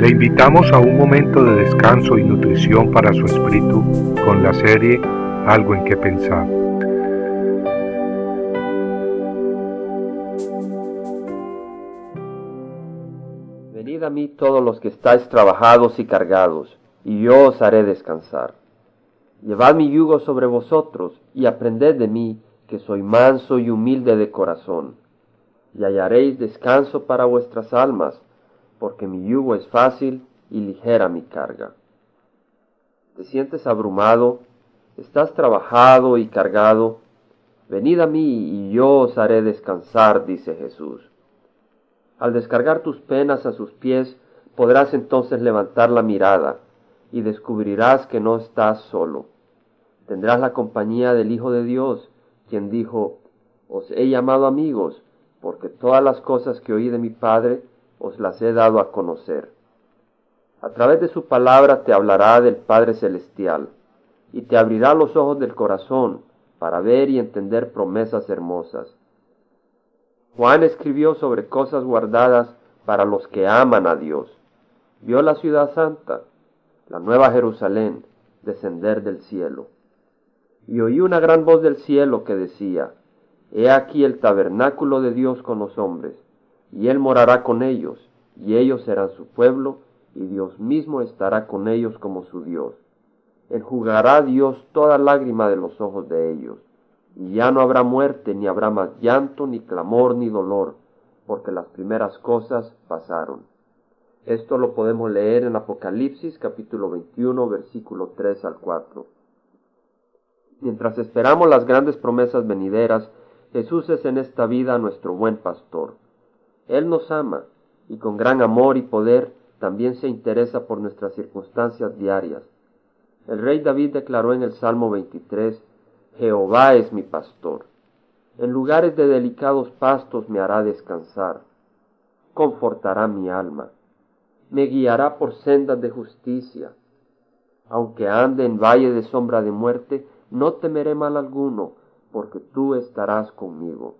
Le invitamos a un momento de descanso y nutrición para su espíritu con la serie Algo en que pensar. Venid a mí todos los que estáis trabajados y cargados, y yo os haré descansar. Llevad mi yugo sobre vosotros y aprended de mí, que soy manso y humilde de corazón, y hallaréis descanso para vuestras almas porque mi yugo es fácil y ligera mi carga. ¿Te sientes abrumado? ¿Estás trabajado y cargado? Venid a mí y yo os haré descansar, dice Jesús. Al descargar tus penas a sus pies, podrás entonces levantar la mirada y descubrirás que no estás solo. Tendrás la compañía del Hijo de Dios, quien dijo, Os he llamado amigos, porque todas las cosas que oí de mi Padre os las he dado a conocer. A través de su palabra te hablará del Padre Celestial, y te abrirá los ojos del corazón para ver y entender promesas hermosas. Juan escribió sobre cosas guardadas para los que aman a Dios. Vio la ciudad santa, la nueva Jerusalén, descender del cielo. Y oí una gran voz del cielo que decía, He aquí el tabernáculo de Dios con los hombres y él morará con ellos, y ellos serán su pueblo, y Dios mismo estará con ellos como su Dios. Enjugará Dios toda lágrima de los ojos de ellos, y ya no habrá muerte, ni habrá más llanto, ni clamor, ni dolor, porque las primeras cosas pasaron. Esto lo podemos leer en Apocalipsis capítulo 21 versículo 3 al 4. Mientras esperamos las grandes promesas venideras, Jesús es en esta vida nuestro buen pastor él nos ama y con gran amor y poder también se interesa por nuestras circunstancias diarias. El rey David declaró en el Salmo 23, Jehová es mi pastor. En lugares de delicados pastos me hará descansar. Confortará mi alma. Me guiará por sendas de justicia. Aunque ande en valle de sombra de muerte, no temeré mal alguno, porque tú estarás conmigo.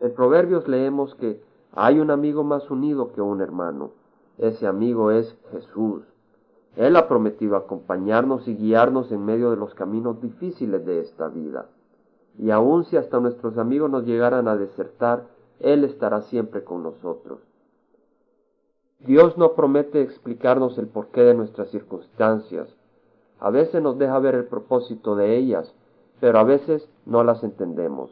En Proverbios leemos que hay un amigo más unido que un hermano. Ese amigo es Jesús. Él ha prometido acompañarnos y guiarnos en medio de los caminos difíciles de esta vida. Y aun si hasta nuestros amigos nos llegaran a desertar, Él estará siempre con nosotros. Dios no promete explicarnos el porqué de nuestras circunstancias. A veces nos deja ver el propósito de ellas, pero a veces no las entendemos.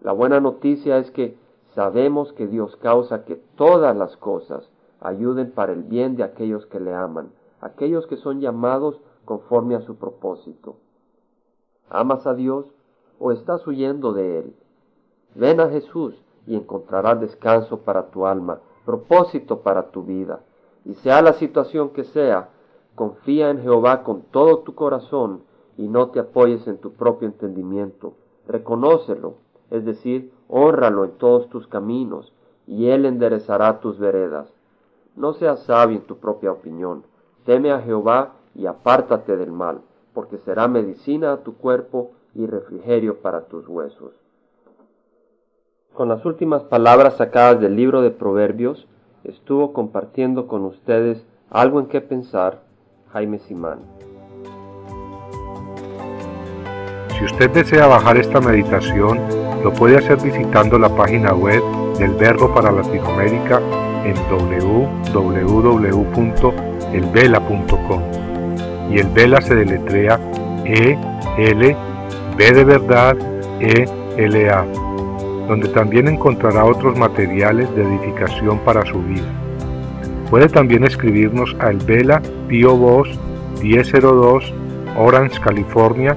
La buena noticia es que sabemos que Dios causa que todas las cosas ayuden para el bien de aquellos que le aman, aquellos que son llamados conforme a su propósito. ¿Amas a Dios o estás huyendo de Él? Ven a Jesús y encontrarás descanso para tu alma, propósito para tu vida. Y sea la situación que sea, confía en Jehová con todo tu corazón y no te apoyes en tu propio entendimiento. Reconócelo es decir, honralo en todos tus caminos, y Él enderezará tus veredas. No seas sabio en tu propia opinión, teme a Jehová y apártate del mal, porque será medicina a tu cuerpo y refrigerio para tus huesos. Con las últimas palabras sacadas del libro de Proverbios, estuvo compartiendo con ustedes algo en qué pensar Jaime Simán. Si usted desea bajar esta meditación, lo puede hacer visitando la página web del Verbo para Latinoamérica en www.elvela.com. Y el Vela se deletrea E L B de verdad E L A, donde también encontrará otros materiales de edificación para su vida. Puede también escribirnos a El Vela Pio Voz 1002 Orange, California